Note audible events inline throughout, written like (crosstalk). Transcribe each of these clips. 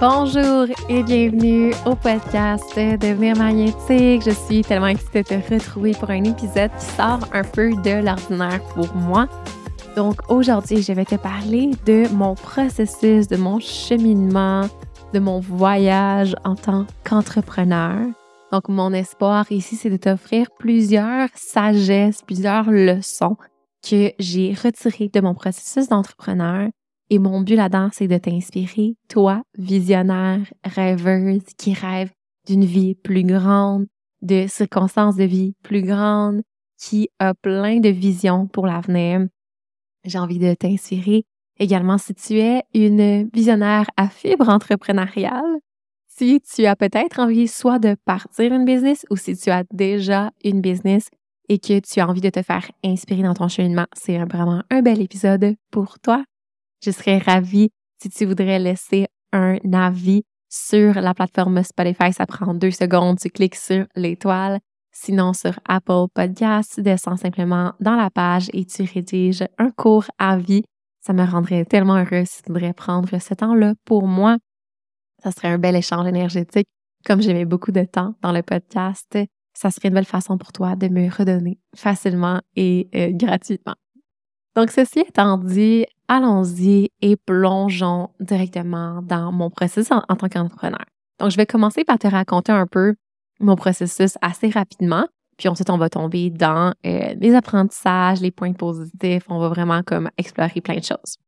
Bonjour et bienvenue au podcast Devenir magnétique. Je suis tellement excitée de te retrouver pour un épisode qui sort un peu de l'ordinaire pour moi. Donc aujourd'hui, je vais te parler de mon processus, de mon cheminement, de mon voyage en tant qu'entrepreneur. Donc mon espoir ici, c'est de t'offrir plusieurs sagesses, plusieurs leçons que j'ai retiré de mon processus d'entrepreneur. Et mon but là-dedans, c'est de t'inspirer, toi, visionnaire, rêveuse, qui rêve d'une vie plus grande, de circonstances de vie plus grandes, qui a plein de visions pour l'avenir. J'ai envie de t'inspirer également si tu es une visionnaire à fibre entrepreneuriale, si tu as peut-être envie soit de partir une business ou si tu as déjà une business et que tu as envie de te faire inspirer dans ton cheminement, c'est vraiment un bel épisode pour toi. Je serais ravie si tu voudrais laisser un avis sur la plateforme Spotify. Ça prend deux secondes. Tu cliques sur l'étoile. Sinon, sur Apple Podcast, tu descends simplement dans la page et tu rédiges un court avis. Ça me rendrait tellement heureuse si tu voudrais prendre ce temps-là pour moi. Ça serait un bel échange énergétique. Comme j'aimais beaucoup de temps dans le podcast, ça serait une belle façon pour toi de me redonner facilement et euh, gratuitement. Donc, ceci étant dit, allons-y et plongeons directement dans mon processus en, tant qu'entrepreneur. Donc, je vais commencer par te raconter un peu mon processus assez rapidement, puis ensuite, on va tomber dans euh, les apprentissages, les points positifs. On va vraiment comme explorer plein de choses.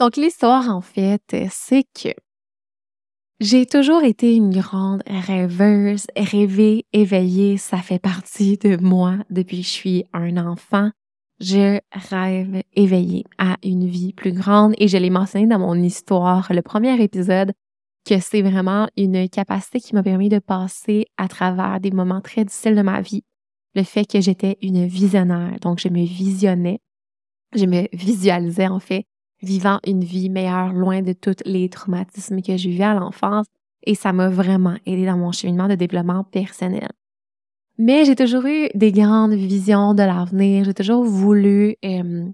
Donc, l'histoire, en fait, c'est que j'ai toujours été une grande rêveuse. Rêver, éveiller, ça fait partie de moi depuis que je suis un enfant. Je rêve éveillé à une vie plus grande et je l'ai mentionné dans mon histoire, le premier épisode, que c'est vraiment une capacité qui m'a permis de passer à travers des moments très difficiles de ma vie. Le fait que j'étais une visionnaire, donc je me visionnais, je me visualisais en fait vivant une vie meilleure loin de tous les traumatismes que j'ai vus à l'enfance et ça m'a vraiment aidé dans mon cheminement de développement personnel. Mais j'ai toujours eu des grandes visions de l'avenir, j'ai toujours voulu euh,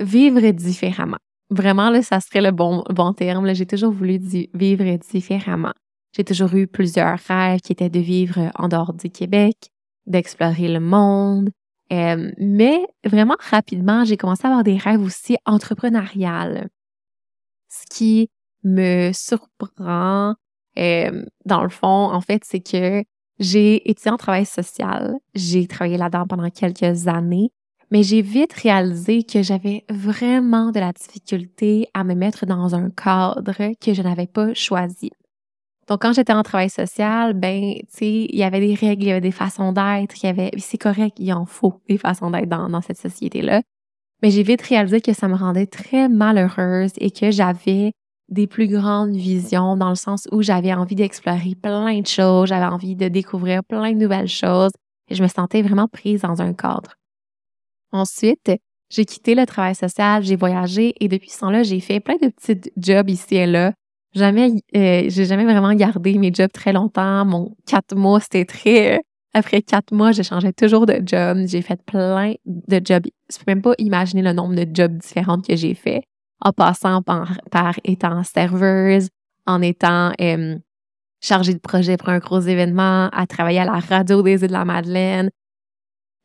vivre différemment. Vraiment, là, ça serait le bon, bon terme. J'ai toujours voulu vivre différemment. J'ai toujours eu plusieurs rêves qui étaient de vivre en dehors du Québec, d'explorer le monde, euh, mais vraiment rapidement, j'ai commencé à avoir des rêves aussi entrepreneuriales. Ce qui me surprend, euh, dans le fond, en fait, c'est que j'ai étudié en travail social. J'ai travaillé là-dedans pendant quelques années, mais j'ai vite réalisé que j'avais vraiment de la difficulté à me mettre dans un cadre que je n'avais pas choisi. Donc, quand j'étais en travail social, ben, tu sais, il y avait des règles, il y avait des façons d'être, il y avait, c'est correct, il en faut des façons d'être dans, dans cette société-là. Mais j'ai vite réalisé que ça me rendait très malheureuse et que j'avais des plus grandes visions dans le sens où j'avais envie d'explorer plein de choses, j'avais envie de découvrir plein de nouvelles choses et je me sentais vraiment prise dans un cadre. Ensuite, j'ai quitté le travail social, j'ai voyagé et depuis ce temps-là, j'ai fait plein de petits jobs ici et là Jamais, euh, j'ai jamais vraiment gardé mes jobs très longtemps. Mon quatre mois, c'était très. Euh, après quatre mois, je changeais toujours de job. J'ai fait plein de jobs. Je peux même pas imaginer le nombre de jobs différents que j'ai fait. En passant par, étant serveuse, en étant euh, chargée de projet pour un gros événement, à travailler à la radio des îles de la Madeleine.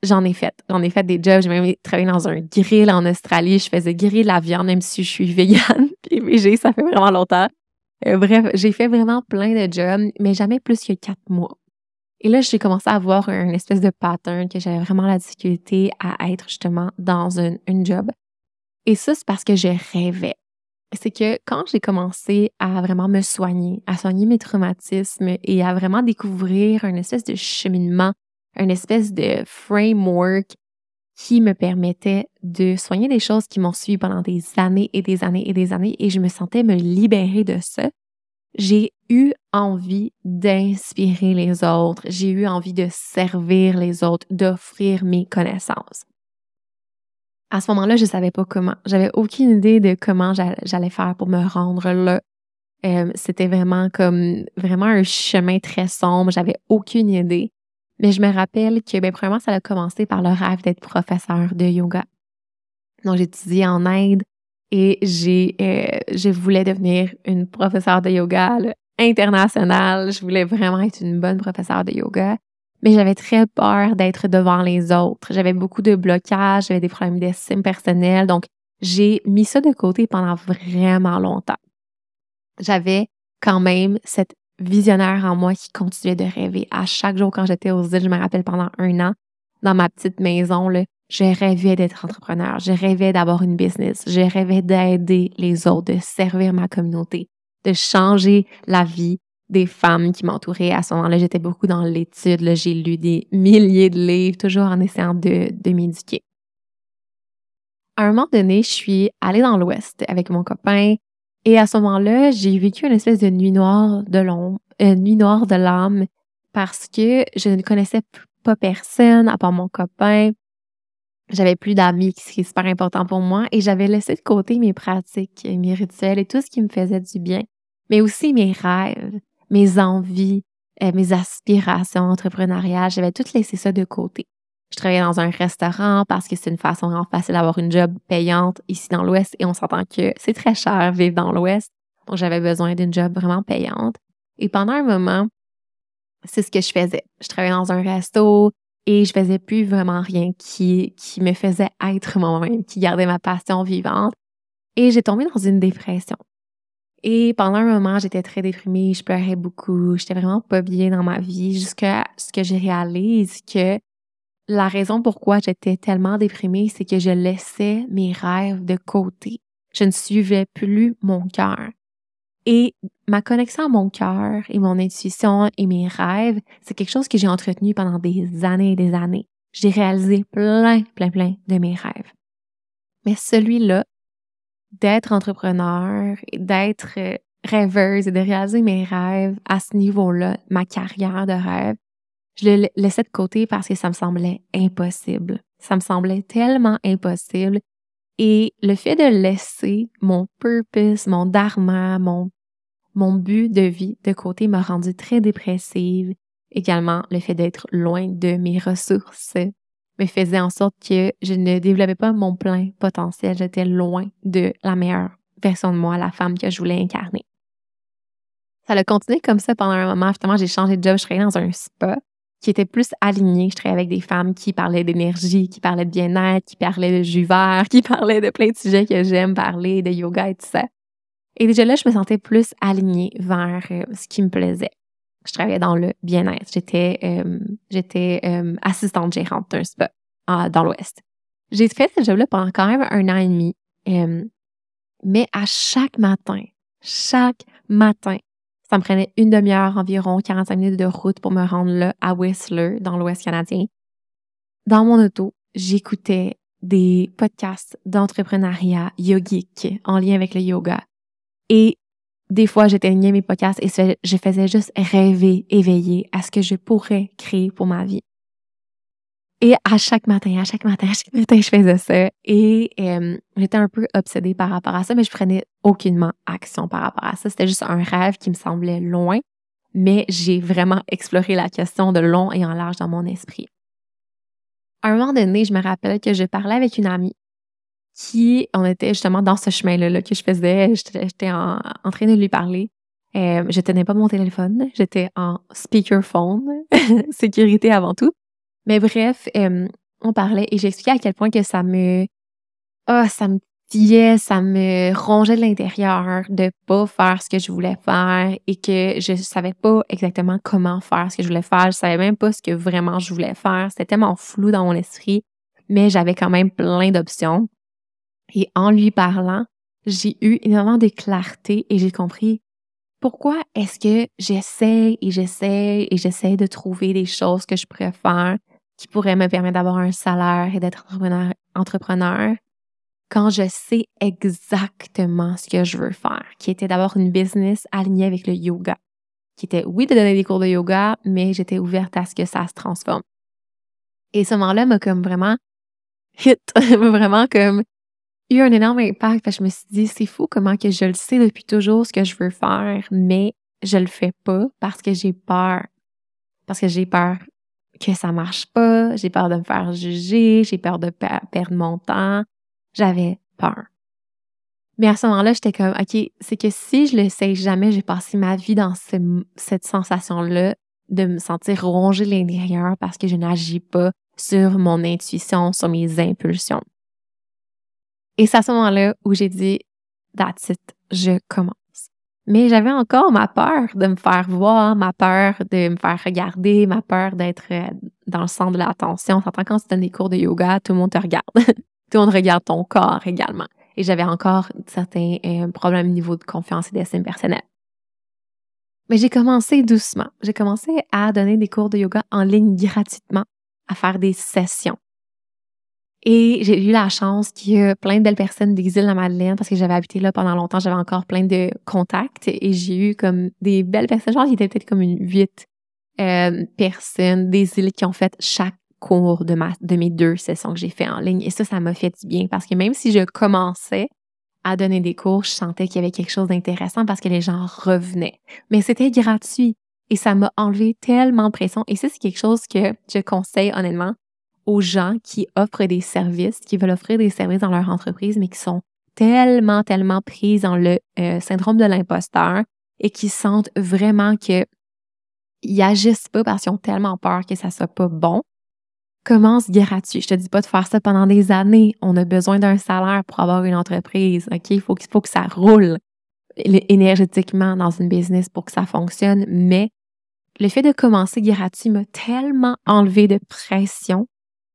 J'en ai fait. J'en ai fait des jobs. J'ai même travaillé dans un grill en Australie. Je faisais griller la viande, même si je suis (laughs) végane et végé. Ça fait vraiment longtemps. Euh, bref, j'ai fait vraiment plein de jobs, mais jamais plus que quatre mois. Et là, j'ai commencé à avoir une espèce de pattern que j'avais vraiment la difficulté à être justement dans un, job. Et ça, c'est parce que je rêvais. c'est que quand j'ai commencé à vraiment me soigner, à soigner mes traumatismes et à vraiment découvrir une espèce de cheminement, une espèce de framework qui me permettait de soigner des choses qui m'ont suivi pendant des années et des années et des années et je me sentais me libérer de ça. J'ai eu envie d'inspirer les autres, j'ai eu envie de servir les autres, d'offrir mes connaissances. À ce moment-là, je savais pas comment. J'avais aucune idée de comment j'allais faire pour me rendre là. Euh, c'était vraiment comme vraiment un chemin très sombre. J'avais aucune idée. Mais je me rappelle que, ben, premièrement, ça a commencé par le rêve d'être professeur de yoga. Donc, j'étudiais en Inde et j'ai, euh, je voulais devenir une professeure de yoga internationale. Je voulais vraiment être une bonne professeure de yoga. Mais j'avais très peur d'être devant les autres. J'avais beaucoup de blocages, j'avais des problèmes d'estime personnelle. Donc, j'ai mis ça de côté pendant vraiment longtemps. J'avais quand même cette visionnaire en moi qui continuait de rêver. À chaque jour quand j'étais aux îles, je me rappelle pendant un an, dans ma petite maison, là, je rêvais d'être entrepreneur, je rêvais d'avoir une business, je rêvais d'aider les autres, de servir ma communauté, de changer la vie des femmes qui m'entouraient. À ce moment-là, j'étais beaucoup dans l'étude, j'ai lu des milliers de livres, toujours en essayant de, de m'éduquer. À un moment donné, je suis allée dans l'Ouest avec mon copain, et à ce moment-là, j'ai vécu une espèce de nuit noire de l'ombre, une euh, nuit noire de l'âme, parce que je ne connaissais pas personne à part mon copain. J'avais plus d'amis, ce qui est super important pour moi, et j'avais laissé de côté mes pratiques, mes rituels et tout ce qui me faisait du bien, mais aussi mes rêves, mes envies, euh, mes aspirations entrepreneuriales. J'avais tout laissé ça de côté. Je travaillais dans un restaurant parce que c'est une façon vraiment facile d'avoir une job payante ici dans l'Ouest et on s'entend que c'est très cher vivre dans l'Ouest. Donc, j'avais besoin d'une job vraiment payante. Et pendant un moment, c'est ce que je faisais. Je travaillais dans un resto et je faisais plus vraiment rien qui, qui me faisait être moi-même, qui gardait ma passion vivante. Et j'ai tombé dans une dépression. Et pendant un moment, j'étais très déprimée, je pleurais beaucoup, j'étais vraiment pas bien dans ma vie jusqu'à ce que je réalise que la raison pourquoi j'étais tellement déprimée, c'est que je laissais mes rêves de côté. Je ne suivais plus mon cœur. Et ma connexion à mon cœur et mon intuition et mes rêves, c'est quelque chose que j'ai entretenu pendant des années et des années. J'ai réalisé plein, plein, plein de mes rêves. Mais celui-là, d'être entrepreneur, d'être rêveuse et de réaliser mes rêves à ce niveau-là, ma carrière de rêve, je le laissais de côté parce que ça me semblait impossible. Ça me semblait tellement impossible. Et le fait de laisser mon purpose, mon dharma, mon, mon but de vie de côté m'a rendu très dépressive. Également, le fait d'être loin de mes ressources me faisait en sorte que je ne développais pas mon plein potentiel. J'étais loin de la meilleure version de moi, la femme que je voulais incarner. Ça a continué comme ça pendant un moment. Finalement, j'ai changé de job. Je travaillais dans un spa qui était plus aligné. Je travaillais avec des femmes qui parlaient d'énergie, qui parlaient de bien-être, qui parlaient de jus vert, (laughs) qui parlaient de plein de sujets que j'aime parler, de yoga et tout ça. Et déjà là, je me sentais plus alignée vers euh, ce qui me plaisait. Je travaillais dans le bien-être. J'étais euh, j'étais euh, assistante gérante d'un spa dans l'Ouest. J'ai fait ce job-là pendant quand même un an et demi. mais à chaque matin, chaque matin, ça me prenait une demi-heure environ, 45 minutes de route pour me rendre là, à Whistler, dans l'Ouest canadien. Dans mon auto, j'écoutais des podcasts d'entrepreneuriat yogique en lien avec le yoga. Et des fois, j'éteignais mes podcasts et je faisais juste rêver, éveiller à ce que je pourrais créer pour ma vie. Et à chaque matin, à chaque matin, à chaque matin, je faisais ça. Et euh, j'étais un peu obsédée par rapport à ça, mais je prenais aucunement action par rapport à ça. C'était juste un rêve qui me semblait loin, mais j'ai vraiment exploré la question de long et en large dans mon esprit. À un moment donné, je me rappelle que je parlais avec une amie qui, on était justement dans ce chemin-là que je faisais. J'étais en, train de lui parler. Euh, je tenais pas mon téléphone, j'étais en speakerphone, (laughs) sécurité avant tout. Mais bref, euh, on parlait et j'expliquais à quel point que ça me, ah, ça me tillait, ça me rongeait de l'intérieur de pas faire ce que je voulais faire et que je savais pas exactement comment faire ce que je voulais faire. Je savais même pas ce que vraiment je voulais faire. C'était tellement flou dans mon esprit, mais j'avais quand même plein d'options. Et en lui parlant, j'ai eu énormément de clarté et j'ai compris pourquoi est-ce que j'essaie et j'essaie et j'essaie de trouver des choses que je préfère qui pourraient me permettre d'avoir un salaire et d'être entrepreneur, entrepreneur quand je sais exactement ce que je veux faire, qui était d'avoir une business alignée avec le yoga, qui était, oui, de donner des cours de yoga, mais j'étais ouverte à ce que ça se transforme. Et ce moment-là m'a comme vraiment hit, (laughs) m'a vraiment comme eu un énorme impact. je me suis dit, c'est fou comment que je le sais depuis toujours ce que je veux faire, mais je le fais pas parce que j'ai peur. Parce que j'ai peur que ça marche pas, j'ai peur de me faire juger, j'ai peur de perdre mon temps. J'avais peur. Mais à ce moment-là, j'étais comme, OK, c'est que si je le sais jamais, j'ai passé ma vie dans cette sensation-là de me sentir rongée l'intérieur parce que je n'agis pas sur mon intuition, sur mes impulsions. Et c'est à ce moment-là où j'ai dit, that's it, je commence. Mais j'avais encore ma peur de me faire voir, ma peur de me faire regarder, ma peur d'être euh, dans le centre de l'attention. S'entend quand tu donnes des cours de yoga, tout le monde te regarde. (laughs) tout le monde regarde ton corps également. Et j'avais encore certains euh, problèmes au niveau de confiance et d'estime personnelle. Mais j'ai commencé doucement. J'ai commencé à donner des cours de yoga en ligne gratuitement, à faire des sessions. Et j'ai eu la chance qu'il y ait plein de belles personnes des îles de la Madeleine parce que j'avais habité là pendant longtemps, j'avais encore plein de contacts et j'ai eu comme des belles personnes, genre il était peut-être comme une huit euh, personnes des îles qui ont fait chaque cours de, ma, de mes deux sessions que j'ai fait en ligne. Et ça, ça m'a fait du bien parce que même si je commençais à donner des cours, je sentais qu'il y avait quelque chose d'intéressant parce que les gens revenaient. Mais c'était gratuit et ça m'a enlevé tellement de pression. Et ça, c'est quelque chose que je conseille honnêtement aux gens qui offrent des services, qui veulent offrir des services dans leur entreprise, mais qui sont tellement, tellement pris dans le euh, syndrome de l'imposteur et qui sentent vraiment que ils agissent pas parce qu'ils ont tellement peur que ça soit pas bon. Commence gratuit. Je te dis pas de faire ça pendant des années. On a besoin d'un salaire pour avoir une entreprise. OK? Il faut, faut que ça roule énergétiquement dans une business pour que ça fonctionne. Mais le fait de commencer gratuit m'a tellement enlevé de pression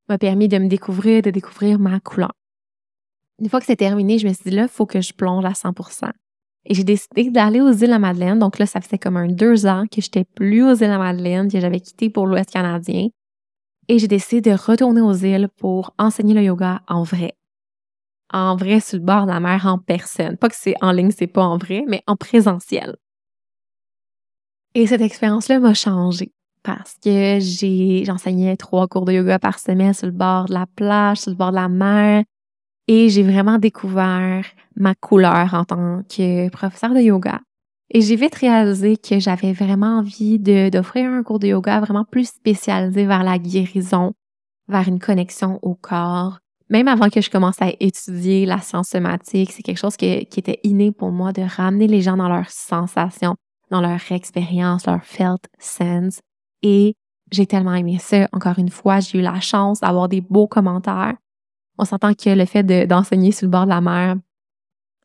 m'a permis de me découvrir, de découvrir ma couleur. Une fois que c'est terminé, je me suis dit, là, il faut que je plonge à 100% Et j'ai décidé d'aller aux îles à Madeleine. Donc là, ça faisait comme un deux ans que j'étais plus aux îles à Madeleine, que j'avais quitté pour l'Ouest canadien. Et j'ai décidé de retourner aux îles pour enseigner le yoga en vrai. En vrai, sur le bord de la mer, en personne. Pas que c'est en ligne, c'est pas en vrai, mais en présentiel. Et cette expérience-là m'a changé parce que j'enseignais trois cours de yoga par semaine sur le bord de la plage, sur le bord de la mer, et j'ai vraiment découvert ma couleur en tant que professeur de yoga. Et j'ai vite réalisé que j'avais vraiment envie d'offrir un cours de yoga vraiment plus spécialisé vers la guérison, vers une connexion au corps. Même avant que je commence à étudier la science somatique, c'est quelque chose qui était inné pour moi de ramener les gens dans leurs sensations, dans leur expérience, leur felt sense, et j'ai tellement aimé ça. Encore une fois, j'ai eu la chance d'avoir des beaux commentaires. On s'entend que le fait d'enseigner sur le bord de la mer,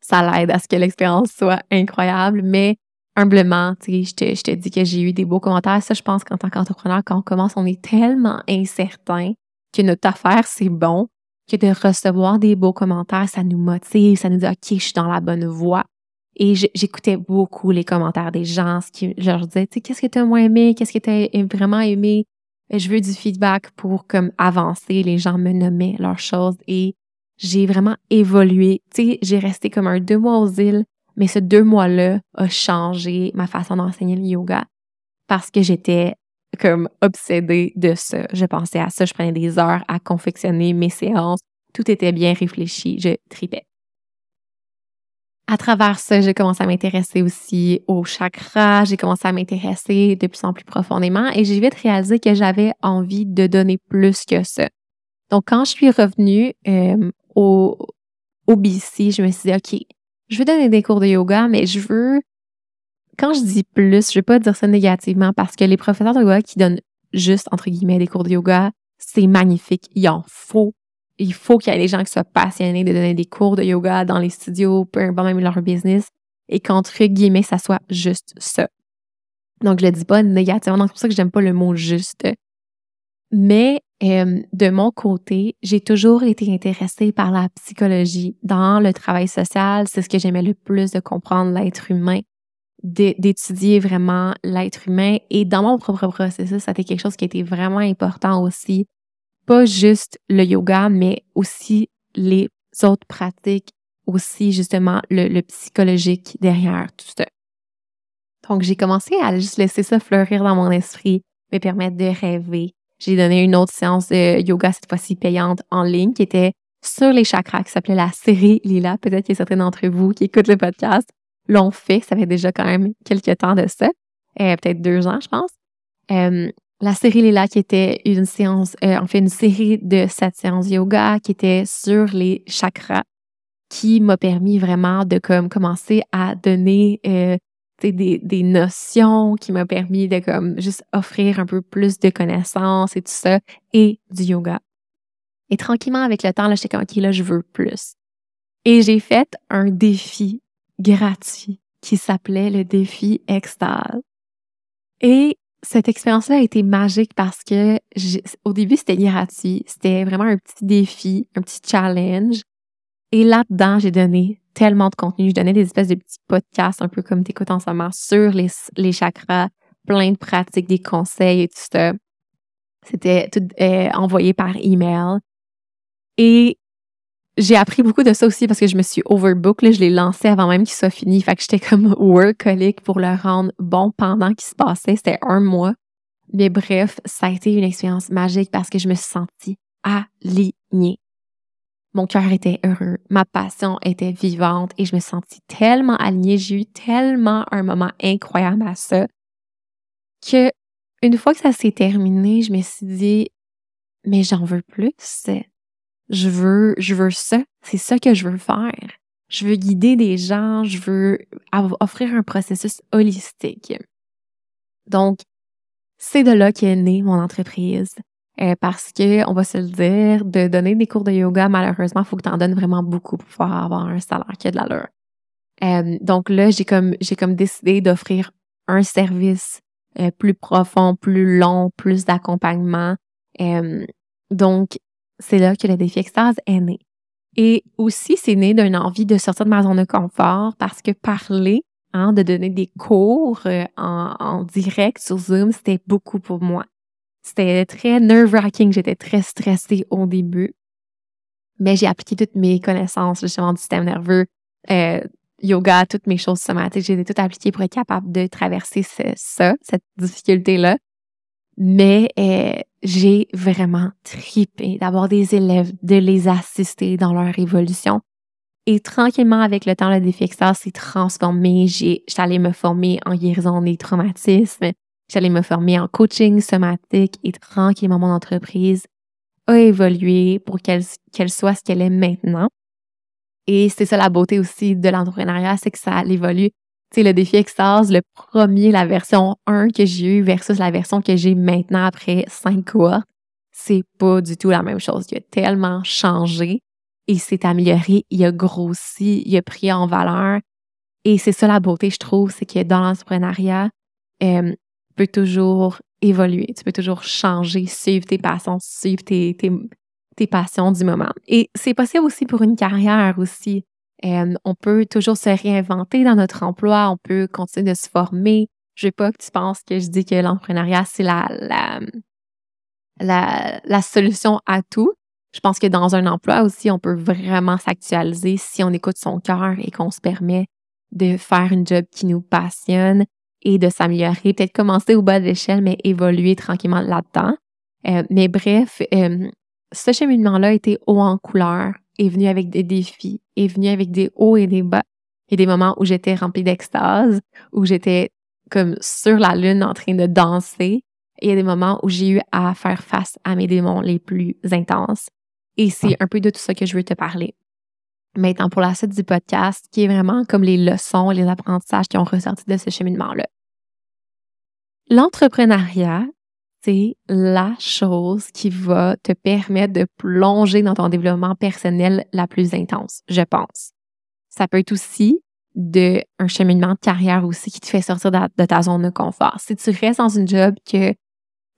ça l'aide à ce que l'expérience soit incroyable, mais humblement, tu sais, je te, je te dis que j'ai eu des beaux commentaires. Ça, je pense qu'en tant qu'entrepreneur, quand on commence, on est tellement incertain que notre affaire, c'est bon, que de recevoir des beaux commentaires, ça nous motive, ça nous dit, OK, je suis dans la bonne voie. Et j'écoutais beaucoup les commentaires des gens, ce qui je leur disais, tu sais, qu'est-ce que tu as moins aimé, qu'est-ce que tu as vraiment aimé? Je veux du feedback pour comme avancer. Les gens me nommaient leurs choses et j'ai vraiment évolué. Tu sais, j'ai resté comme un deux mois aux îles, mais ce deux mois-là a changé ma façon d'enseigner le yoga parce que j'étais comme obsédée de ça. Je pensais à ça, je prenais des heures à confectionner mes séances. Tout était bien réfléchi, je tripais à travers ça, j'ai commencé à m'intéresser aussi au chakra, j'ai commencé à m'intéresser de plus en plus profondément et j'ai vite réalisé que j'avais envie de donner plus que ça. Donc, quand je suis revenue euh, au, au BC, je me suis dit, OK, je veux donner des cours de yoga, mais je veux, quand je dis plus, je veux pas dire ça négativement parce que les professeurs de yoga qui donnent juste, entre guillemets, des cours de yoga, c'est magnifique. Il en faut il faut qu'il y ait des gens qui soient passionnés de donner des cours de yoga dans les studios, peu importe même leur business, et qu'entre guillemets, ça soit juste ça. Donc, je le dis pas négativement, c'est pour ça que j'aime pas le mot juste. Mais de mon côté, j'ai toujours été intéressée par la psychologie. Dans le travail social, c'est ce que j'aimais le plus de comprendre l'être humain, d'étudier vraiment l'être humain. Et dans mon propre processus, ça a été quelque chose qui été vraiment important aussi. Pas juste le yoga, mais aussi les autres pratiques, aussi justement le, psychologique derrière tout ça. Donc, j'ai commencé à juste laisser ça fleurir dans mon esprit, me permettre de rêver, j'ai donné une autre séance de yoga, cette fois-ci payante, en ligne, qui était sur les chakras, qui s'appelait la série Lila. Peut-être que certains d'entre vous qui écoutent le podcast l'ont fait. Ça fait déjà quand même quelques temps de ça. Euh, peut-être deux ans, je pense. Euh, la série Lila, qui était une séance, euh, en fait, une série de sept séances yoga qui était sur les chakras, qui m'a permis vraiment de comme commencer à donner des, des notions qui m'a permis de comme juste offrir un peu plus de connaissances et tout ça et du yoga. Et tranquillement avec le temps, là, j'étais comme, OK, là, je veux plus. Et j'ai fait un défi gratuit qui s'appelait le défi extase. Et cette expérience-là a été magique parce que au début, c'était gratuit. C'était vraiment un petit défi, un petit challenge. Et là-dedans, j'ai donné tellement de contenu. Je donnais des espèces de petits podcasts, un peu comme t'écoutes en ce moment, sur les, chakras, plein de pratiques, des conseils et tout ça. C'était tout euh, envoyé par email. Et j'ai appris beaucoup de ça aussi parce que je me suis overbook. Je l'ai lancé avant même qu'il soit fini. Fait que j'étais comme (laughs) workaholic pour le rendre bon pendant qu'il se passait. C'était un mois. Mais bref, ça a été une expérience magique parce que je me suis sentie alignée. Mon cœur était heureux, ma passion était vivante et je me sentis tellement alignée. J'ai eu tellement un moment incroyable à ça que une fois que ça s'est terminé, je me suis dit, mais j'en veux plus. Je veux, je veux ça. C'est ça que je veux faire. Je veux guider des gens. Je veux offrir un processus holistique. Donc, c'est de là qu'est née mon entreprise. Euh, parce que, on va se le dire, de donner des cours de yoga, malheureusement, il faut que tu en donnes vraiment beaucoup pour pouvoir avoir un salaire qui a de l'allure. Euh, donc là, j'ai comme j'ai comme décidé d'offrir un service euh, plus profond, plus long, plus d'accompagnement. donc, c'est là que le défi extase est né. Et aussi, c'est né d'une envie de sortir de ma zone de confort parce que parler, hein, de donner des cours en, en direct sur Zoom, c'était beaucoup pour moi. C'était très nerve-wracking. J'étais très stressée au début. Mais j'ai appliqué toutes mes connaissances, justement, du système nerveux, euh, yoga, toutes mes choses somatiques. J'ai tout appliqué pour être capable de traverser ça, cette difficulté-là. Mais euh, j'ai vraiment tripé d'avoir des élèves, de les assister dans leur évolution. Et tranquillement, avec le temps, le défi extase s'est transformé. J'allais me former en guérison des traumatismes. J'allais me former en coaching somatique et tranquillement mon entreprise a évolué pour qu'elle soit ce qu'elle est maintenant. Et c'est ça la beauté aussi de l'entrepreneuriat, c'est que ça évolue. Tu le défi Extase, le premier, la version 1 que j'ai eu versus la version que j'ai maintenant après 5 cohortes, c'est pas du tout la même chose. Il a tellement changé et s'est amélioré, il a grossi, il a pris en valeur. Et c'est ça la beauté, je trouve, c'est que dans l'entrepreneuriat, euh, peux toujours évoluer, tu peux toujours changer, suivre tes passions, suivre tes, passions du moment. Et c'est possible aussi pour une carrière aussi. Euh, on peut toujours se réinventer dans notre emploi, on peut continuer de se former. Je veux pas que tu penses que je dis que l'entrepreneuriat, c'est la, la, la, la solution à tout. Je pense que dans un emploi aussi, on peut vraiment s'actualiser si on écoute son cœur et qu'on se permet de faire une job qui nous passionne, et de s'améliorer, peut-être commencer au bas de l'échelle, mais évoluer tranquillement là-dedans. Euh, mais bref, euh, ce cheminement-là était haut en couleur, est venu avec des défis, est venu avec des hauts et des bas. Il y a des moments où j'étais remplie d'extase, où j'étais comme sur la lune en train de danser. Et il y a des moments où j'ai eu à faire face à mes démons les plus intenses. Et c'est un peu de tout ça que je veux te parler. Maintenant, pour la suite du podcast, qui est vraiment comme les leçons, les apprentissages qui ont ressorti de ce cheminement-là. L'entrepreneuriat, c'est la chose qui va te permettre de plonger dans ton développement personnel la plus intense, je pense. Ça peut être aussi de un cheminement de carrière aussi qui te fait sortir de, ta zone de confort. Si tu restes dans une job que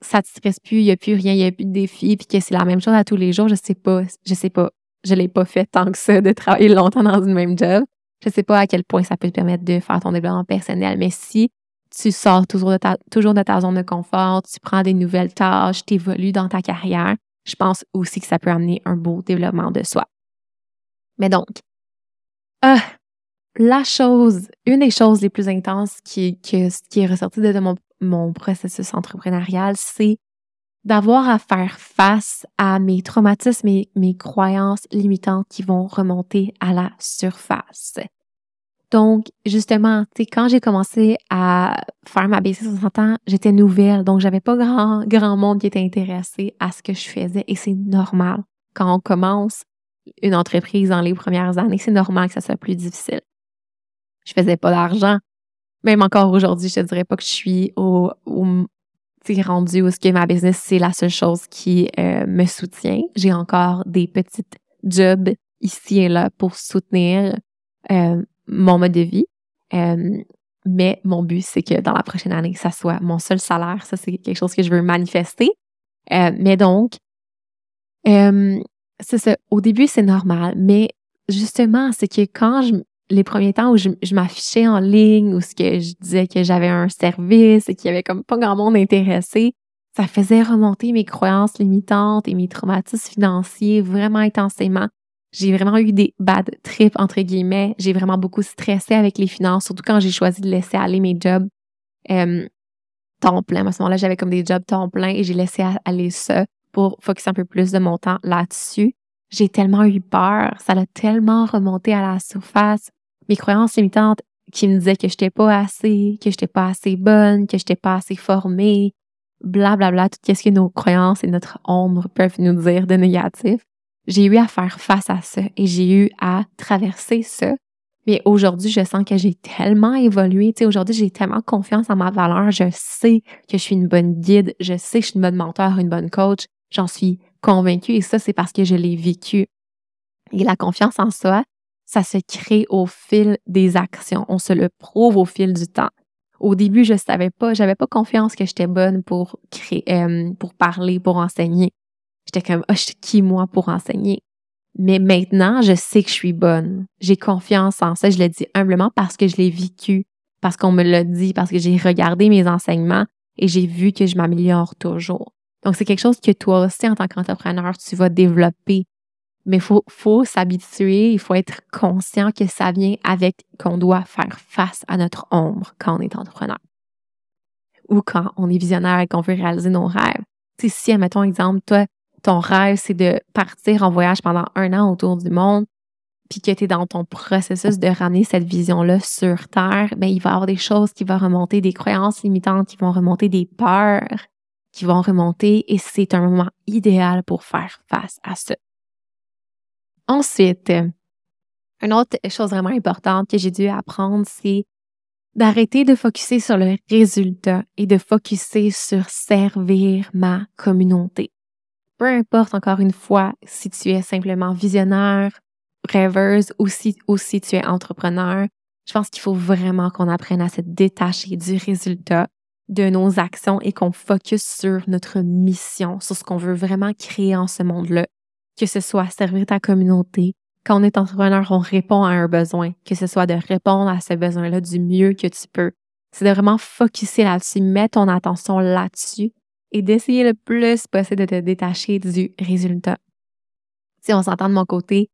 ça te stresse plus, il n'y a plus rien, il n'y a plus de défis, puis que c'est la même chose à tous les jours, je sais pas. Je sais pas. Je l'ai pas fait tant que ça de travailler longtemps dans une même job. Je sais pas à quel point ça peut te permettre de faire ton développement personnel, mais si tu sors toujours de ta, toujours de ta zone de confort, tu prends des nouvelles tâches, tu évolues dans ta carrière, je pense aussi que ça peut amener un beau développement de soi. Mais donc, euh, la chose, une des choses les plus intenses qui, qui est ressortie de mon, mon processus entrepreneurial, c'est d'avoir à faire face à mes traumatismes et mes croyances limitantes qui vont remonter à la surface. Donc, justement, tu sais, quand j'ai commencé à faire ma BC 60 ans, j'étais nouvelle, donc j'avais pas grand, grand monde qui était intéressé à ce que je faisais et c'est normal. Quand on commence une entreprise dans les premières années, c'est normal que ça soit plus difficile. Je faisais pas d'argent. Même encore aujourd'hui, je te dirais pas que je suis au, au rendu où ce que ma business, c'est la seule chose qui euh, me soutient. J'ai encore des petites jobs ici et là pour soutenir euh, mon mode de vie. Euh, mais mon but, c'est que dans la prochaine année, ça soit mon seul salaire. Ça, c'est quelque chose que je veux manifester. Euh, mais donc, euh, c'est ça. Au début, c'est normal. Mais justement, c'est que quand je, les premiers temps où je, m'affichais en ligne, ou ce que je disais que j'avais un service et qu'il y avait comme pas grand monde intéressé, ça faisait remonter mes croyances limitantes et mes traumatismes financiers vraiment intensément. J'ai vraiment eu des bad trips, entre guillemets. J'ai vraiment beaucoup stressé avec les finances, surtout quand j'ai choisi de laisser aller mes jobs euh, temps plein. À ce moment-là, j'avais comme des jobs temps plein et j'ai laissé aller ça pour focuser un peu plus de mon temps là-dessus. J'ai tellement eu peur, ça l'a tellement remonté à la surface. Mes croyances limitantes qui me disaient que j'étais pas assez, que j'étais pas assez bonne, que j'étais pas assez formée, blablabla, bla, bla, tout ce que nos croyances et notre ombre peuvent nous dire de négatif j'ai eu à faire face à ça et j'ai eu à traverser ça. Mais aujourd'hui, je sens que j'ai tellement évolué. Tu sais, aujourd'hui, j'ai tellement confiance en ma valeur. Je sais que je suis une bonne guide. Je sais que je suis une bonne mentor, une bonne coach. J'en suis convaincue et ça, c'est parce que je l'ai vécu. Et la confiance en soi, ça se crée au fil des actions. On se le prouve au fil du temps. Au début, je savais pas, j'avais pas confiance que j'étais bonne pour créer, euh, pour parler, pour enseigner. J'étais comme, oh, je suis qui moi pour enseigner? Mais maintenant, je sais que je suis bonne. J'ai confiance en ça. Je le dis humblement parce que je l'ai vécu, parce qu'on me l'a dit, parce que j'ai regardé mes enseignements et j'ai vu que je m'améliore toujours. Donc, c'est quelque chose que toi aussi, en tant qu'entrepreneur, tu vas développer. Mais faut, faut s'habituer, il faut être conscient que ça vient avec qu'on doit faire face à notre ombre quand on est entrepreneur. Ou quand on est visionnaire et qu'on veut réaliser nos rêves. Tu sais, si, mettons exemple, toi, ton rêve, c'est de partir en voyage pendant un an autour du monde, puis que tu es dans ton processus de ramener cette vision-là sur Terre, bien, il va y avoir des choses qui vont remonter, des croyances limitantes qui vont remonter, des peurs qui vont remonter, et c'est un moment idéal pour faire face à ça. Ensuite, une autre chose vraiment importante que j'ai dû apprendre, c'est d'arrêter de focuser sur le résultat et de focuser sur servir ma communauté peu importe encore une fois si tu es simplement visionnaire, rêveuse ou si, tu es entrepreneur, je pense qu'il faut vraiment qu'on apprenne à se détacher du résultat de nos actions et qu'on focus sur notre mission, sur ce qu'on veut vraiment créer en ce monde-là, que ce soit servir ta communauté. Quand on est entrepreneur, on répond à un besoin, que ce soit de répondre à ce besoin-là du mieux que tu peux. C'est de vraiment focuser là-dessus, mettre ton attention là-dessus et d'essayer le plus possible de te détacher du résultat. Si on s'entend de mon côté,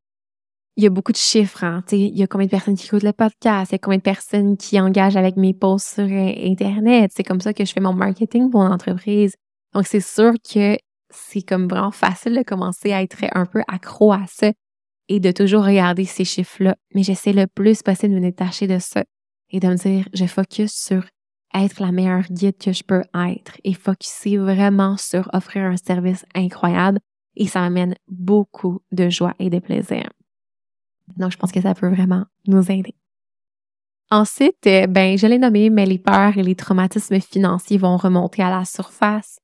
il y a beaucoup de chiffres. Hein, il y a combien de personnes qui écoutent le podcast, il y a combien de personnes qui engagent avec mes posts sur euh, Internet. C'est comme ça que je fais mon marketing pour l'entreprise. Donc, c'est sûr que c'est comme vraiment facile de commencer à être un peu accro à ça et de toujours regarder ces chiffres-là. Mais j'essaie le plus possible de me détacher de ça et de me dire, je focus sur être la meilleure guide que je peux être et focuser vraiment sur offrir un service incroyable et ça m'amène beaucoup de joie et de plaisir. Donc, je pense que ça peut vraiment nous aider. Ensuite, euh, ben, je l'ai nommé, mais les peurs et les traumatismes financiers vont remonter à la surface.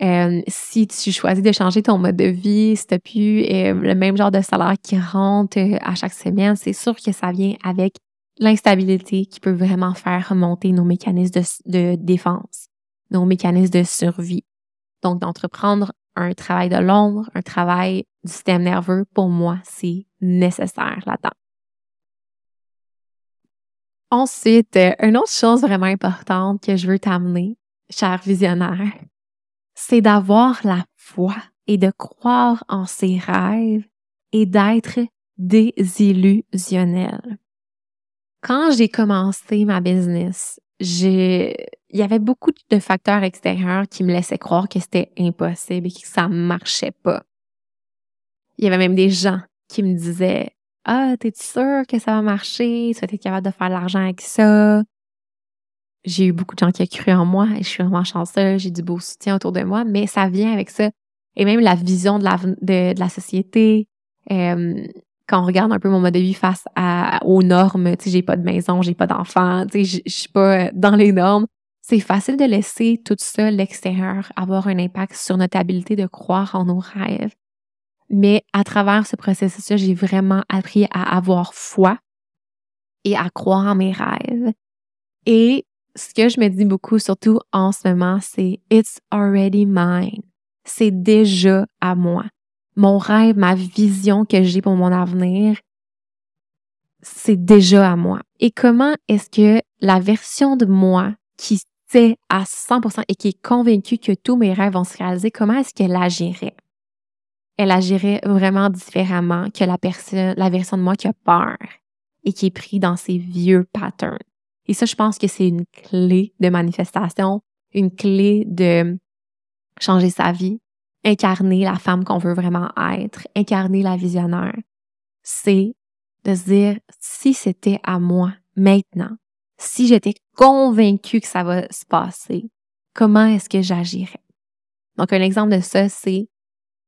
Euh, si tu choisis de changer ton mode de vie, si tu plus euh, le même genre de salaire qui rentre à chaque semaine, c'est sûr que ça vient avec l'instabilité qui peut vraiment faire remonter nos mécanismes de, défense, nos mécanismes de survie. Donc, d'entreprendre un travail de l'ombre, un travail du système nerveux, pour moi, c'est nécessaire là-dedans. Ensuite, euh, une autre chose vraiment importante que je veux t'amener, cher visionnaire, c'est d'avoir la foi et de croire en ses rêves et d'être désillusionnel. Quand j'ai commencé ma business, j'ai, il y avait beaucoup de facteurs extérieurs qui me laissaient croire que c'était impossible et que ça marchait pas. Il y avait même des gens qui me disaient ah, t'es sûr que ça va marcher? Tu vas capable de faire de l'argent avec ça? J'ai eu beaucoup de gens qui ont cru en moi et je suis vraiment chanceuse. J'ai du beau soutien autour de moi, mais ça vient avec ça. Et même la vision de la, de, la société, euh, quand on regarde un peu mon mode de vie face à, aux normes, tu sais, j'ai pas de maison, j'ai pas d'enfant, tu sais, je suis pas dans les normes. C'est facile de laisser tout ça, l'extérieur, avoir un impact sur notre habilité de croire en nos rêves. Mais à travers ce processus-là, j'ai vraiment appris à avoir foi et à croire en mes rêves. Et ce que je me dis beaucoup, surtout en ce moment, c'est It's already mine. C'est déjà à moi. Mon rêve, ma vision que j'ai pour mon avenir, c'est déjà à moi. Et comment est-ce que la version de moi qui sait à 100% et qui est convaincue que tous mes rêves vont se réaliser, comment est-ce qu'elle agirait? elle agirait vraiment différemment que la personne, la version de moi qui a peur et qui est pris dans ses vieux patterns. Et ça, je pense que c'est une clé de manifestation, une clé de changer sa vie, incarner la femme qu'on veut vraiment être, incarner la visionnaire. C'est de se dire, si c'était à moi maintenant, si j'étais convaincue que ça va se passer, comment est-ce que j'agirais? Donc, un exemple de ça, c'est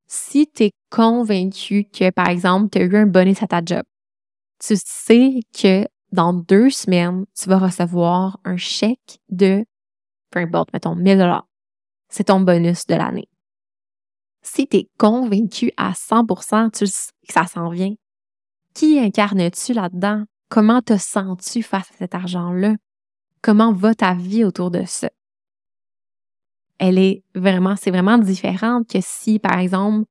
si tu es convaincu que, par exemple, tu as eu un bonus à ta job, tu sais que dans deux semaines, tu vas recevoir un chèque de, peu importe, mettons, 1000 dollars. C'est ton bonus de l'année. Si tu es convaincu à 100%, tu que ça s'en vient. Qui incarnes-tu là-dedans? Comment te sens-tu face à cet argent-là? Comment va ta vie autour de ça? elle est vraiment, c'est vraiment différente que si, par exemple,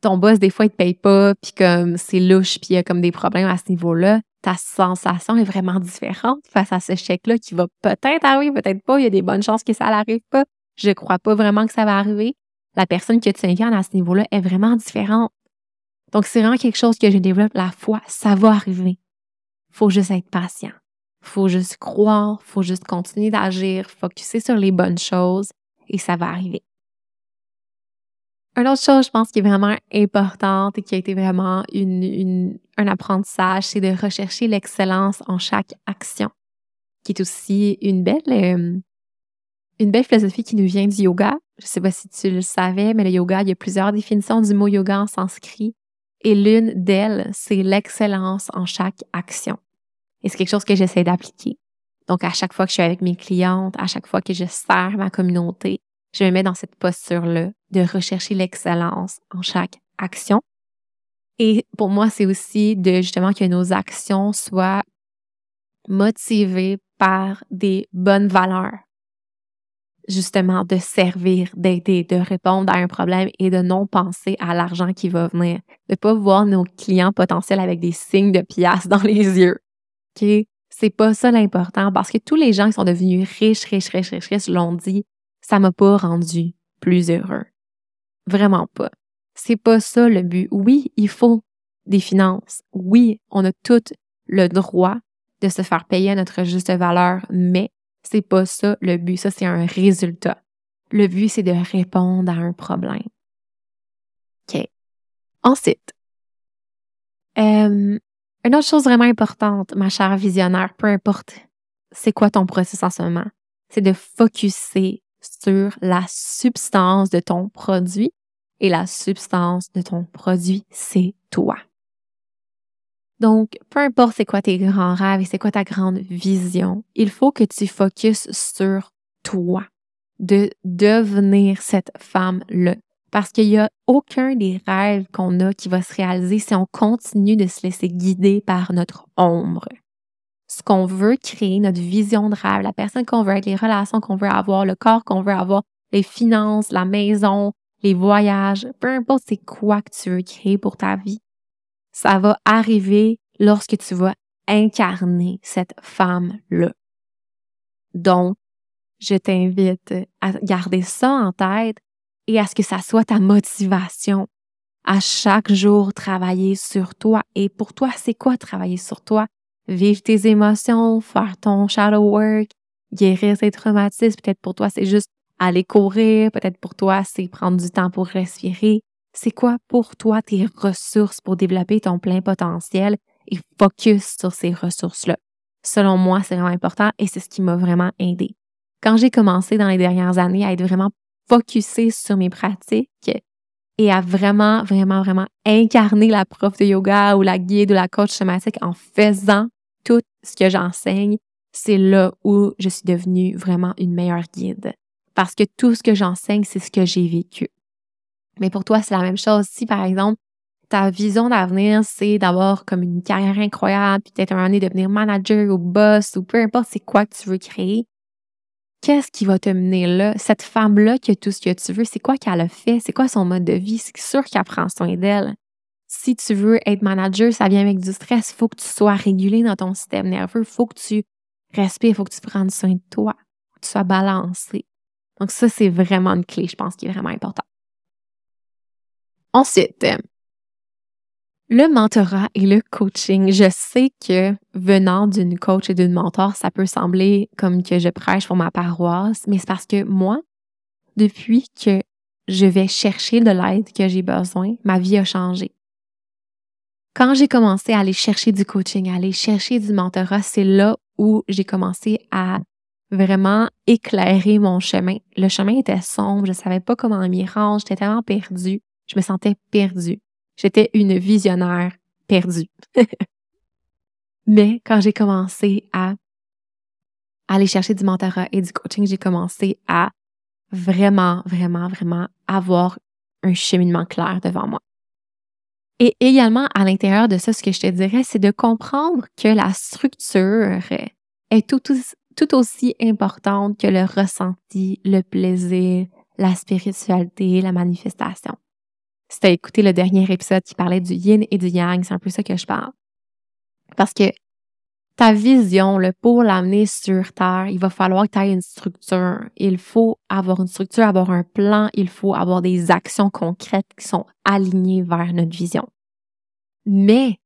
ton boss, des fois, il te paye pas, puis comme c'est louche, puis il y a comme des problèmes à ce niveau-là, ta sensation est vraiment différente face à ce chèque-là qui va peut-être arriver, peut-être pas. Il y a des bonnes chances que ça n'arrive pas. Je crois pas vraiment que ça va arriver. La personne que tu incarnes à ce niveau-là est vraiment différente. Donc, c'est vraiment quelque chose que je développe la foi. Ça va arriver. Faut juste être patient. Faut juste croire. Faut juste continuer d'agir. Focuser sur les bonnes choses et ça va arriver. Une autre chose, je pense, qui est vraiment importante et qui a été vraiment une, un apprentissage, c'est de rechercher l'excellence en chaque action, qui est aussi une belle, euh, une belle philosophie qui nous vient du yoga. Je ne sais pas si tu le savais, mais le yoga, il y a plusieurs définitions du mot yoga en sanskrit. Et l'une d'elles, c'est l'excellence en chaque action. Et c'est quelque chose que j'essaie d'appliquer. Donc, à chaque fois que je suis avec mes clientes, à chaque fois que je sers ma communauté, je me mets dans cette posture-là de rechercher l'excellence en chaque action. Et pour moi, c'est aussi de justement que nos actions soient motivées par des bonnes valeurs. Justement, de servir, d'aider, de répondre à un problème et de non penser à l'argent qui va venir. De pas voir nos clients potentiels avec des signes de pièces dans les yeux. OK? C'est pas ça l'important parce que tous les gens qui sont devenus riches, riches, riches, riches, riches l'ont dit, ça m'a pas rendu plus heureux. Vraiment pas. C'est pas ça le but. Oui, il faut des finances. Oui, on a tout le droit de se faire payer à notre juste valeur, mais c'est pas ça le but. Ça, c'est un résultat. Le but, c'est de répondre à un problème. OK. Ensuite, euh, une autre chose vraiment importante, ma chère visionnaire, peu importe c'est quoi ton processus en ce moment, c'est de focuser sur la substance de ton produit et la substance de ton produit, c'est toi. Donc, peu importe c'est quoi tes grands rêves et c'est quoi ta grande vision, il faut que tu focuses sur toi, de devenir cette femme-là, parce qu'il n'y a aucun des rêves qu'on a qui va se réaliser si on continue de se laisser guider par notre ombre. Ce qu'on veut créer, notre vision de rêve, la personne qu'on veut être, les relations qu'on veut avoir, le corps qu'on veut avoir, les finances, la maison, les voyages, peu importe c'est quoi que tu veux créer pour ta vie, ça va arriver lorsque tu vas incarner cette femme-là. Donc, je t'invite à garder ça en tête et à ce que ça soit ta motivation à chaque jour travailler sur toi. Et pour toi, c'est quoi travailler sur toi? Vivre tes émotions, faire ton shadow work, guérir tes traumatismes. Peut-être pour toi, c'est juste aller courir. Peut-être pour toi, c'est prendre du temps pour respirer. C'est quoi pour toi tes ressources pour développer ton plein potentiel et focus sur ces ressources-là? Selon moi, c'est vraiment important et c'est ce qui m'a vraiment aidé. Quand j'ai commencé dans les dernières années à être vraiment focusé sur mes pratiques et à vraiment, vraiment, vraiment incarner la prof de yoga ou la guide ou la coach somatique en faisant tout ce que j'enseigne, c'est là où je suis devenue vraiment une meilleure guide. Parce que tout ce que j'enseigne, c'est ce que j'ai vécu. Mais pour toi, c'est la même chose. Si, par exemple, ta vision d'avenir, c'est d'avoir comme une carrière incroyable, puis peut-être un année devenir manager ou boss ou peu importe c'est quoi que tu veux créer, qu'est-ce qui va te mener là? Cette femme-là qui a tout ce que tu veux, c'est quoi qu'elle a fait? C'est quoi son mode de vie? C'est sûr qu'elle prend soin d'elle. Si tu veux être manager, ça vient avec du stress. Il faut que tu sois régulé dans ton système nerveux. Il faut que tu respires. Il faut que tu prennes soin de toi. que tu sois balancé. Donc ça, c'est vraiment une clé, je pense, qui est vraiment important. Ensuite, le mentorat et le coaching, je sais que venant d'une coach et d'une mentor, ça peut sembler comme que je prêche pour ma paroisse, mais c'est parce que moi, depuis que je vais chercher de l'aide que j'ai besoin, ma vie a changé. Quand j'ai commencé à aller chercher du coaching, à aller chercher du mentorat, c'est là où j'ai commencé à vraiment éclairer mon chemin. Le chemin était sombre, je savais pas comment m'y rendre, j'étais tellement perdue, je me sentais perdue. J'étais une visionnaire perdue. (laughs) Mais quand j'ai commencé à aller chercher du mentorat et du coaching, j'ai commencé à vraiment, vraiment, vraiment avoir un cheminement clair devant moi. Et également, à l'intérieur de ça, ce que je te dirais, c'est de comprendre que la structure est tout, tout aussi importante que le ressenti, le plaisir, la spiritualité, la manifestation. Si tu as écouté le dernier épisode qui parlait du yin et du yang, c'est un peu ça que je parle. Parce que ta vision, le pour l'amener sur Terre, il va falloir que tu aies une structure. Il faut avoir une structure, avoir un plan, il faut avoir des actions concrètes qui sont alignées vers notre vision. Mais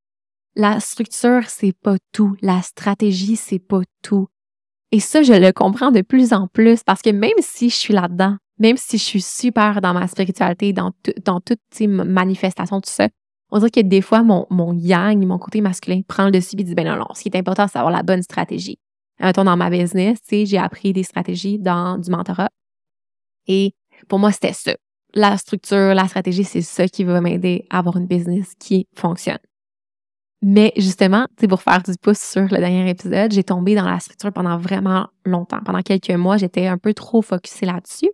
la structure, c'est pas tout. La stratégie, c'est pas tout. Et ça, je le comprends de plus en plus parce que même si je suis là-dedans, même si je suis super dans ma spiritualité, dans, dans toutes ces manifestations, tout ça, on dirait que des fois, mon, mon yang, mon côté masculin, prend le dessus et dit, ben non, non, ce qui est important, c'est d'avoir la bonne stratégie. Mettons, dans ma business, j'ai appris des stratégies dans du mentorat. Et pour moi, c'était ça. La structure, la stratégie, c'est ça qui va m'aider à avoir une business qui fonctionne. Mais justement, pour faire du pouce sur le dernier épisode, j'ai tombé dans la structure pendant vraiment longtemps. Pendant quelques mois, j'étais un peu trop focusée là-dessus.